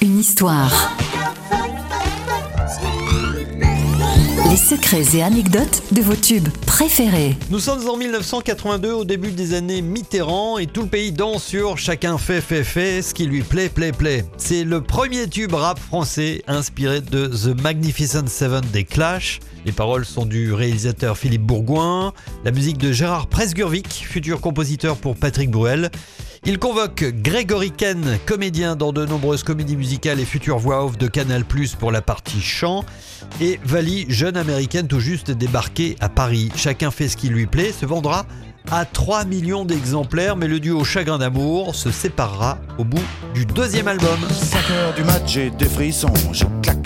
Une histoire. Les secrets et anecdotes de vos tubes préférés. Nous sommes en 1982 au début des années Mitterrand et tout le pays danse sur Chacun fait fait fait ce qui lui plaît plaît plaît. C'est le premier tube rap français inspiré de The Magnificent Seven des Clash. Les paroles sont du réalisateur Philippe Bourgoin, la musique de Gérard Presgurvic, futur compositeur pour Patrick Bruel. Il convoque Grégory Ken, comédien dans de nombreuses comédies musicales et future voix off de Canal+, pour la partie chant, et Vali, jeune américaine tout juste débarquée à Paris. Chacun fait ce qui lui plaît, se vendra à 3 millions d'exemplaires, mais le duo Chagrin d'amour se séparera au bout du deuxième album. 5 heures du match, j'ai des frissons, je claque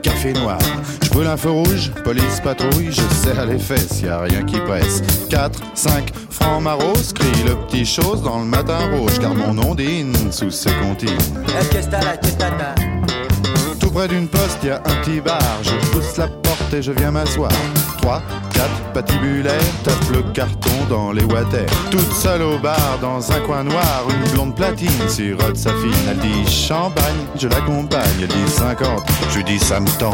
Je brûle un feu rouge, police patrouille, je serre les fesses, y a rien qui presse. 4, 5, francs maros, crie le petit chose dans le matin rouge, car mon ondine sous ce comptine. Tout près d'une poste, y a un petit bar. Je pousse la porte et je viens m'asseoir. 3, 4, patibulaire, tape le carton dans les water. Toute seule au bar, dans un coin noir, une blonde platine sirote sa fine. Elle dit champagne, je l'accompagne. Elle dit 50, je lui dis ça me tend.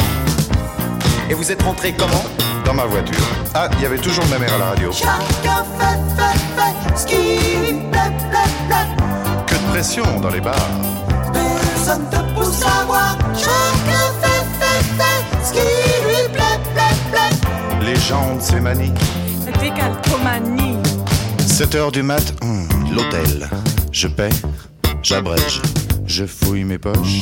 Et vous êtes rentré comment Dans ma voiture. Ah, il y avait toujours ma mère à la radio. Chacun fait, fait, fait ce qui lui plaît, plaît, plaît. Que de pression dans les bars. Personne te pousse à voir. De ces manies. Décalcomanie. 7 heures du mat, hum, l'hôtel. Je paie, j'abrège, je fouille mes poches.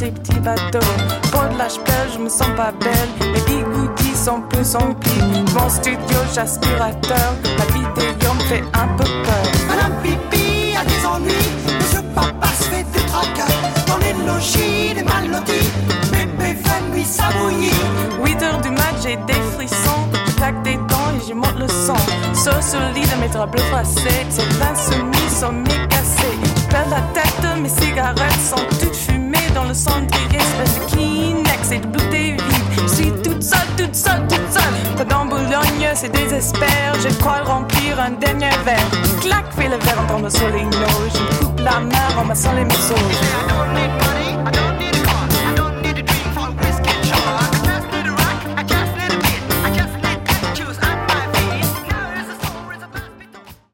des petits bateaux. Pour de la je me sens pas belle. Les bigoudis sont plus remplis. Mon studio, j'aspirateur. La vidéo me fait un peu peur. Madame Pipi a des ennuis. Monsieur Papa se fait des tracas. Dans les logis, des mal lotis. Bébé fait nuit s'abouillir. 8 heures du mat, j'ai des frissons. Je claque des dents et j'y monte le son. Sur ce lit de mes draps bleus froissés, c'est l'insomnie, sommeil cassé. Je perds la tête, mes cigarettes sont toutes fumées dans le cendrier. Espèce de Kleenex et de bouteilles vides. Je suis toute seule, toute seule, toute seule. Pendant Boulogne, c'est désespère. Je crois remplir un dernier verre. Clac, fais le verre en tombant sur les notes. Je me coupe la main en massant les morceaux. I don't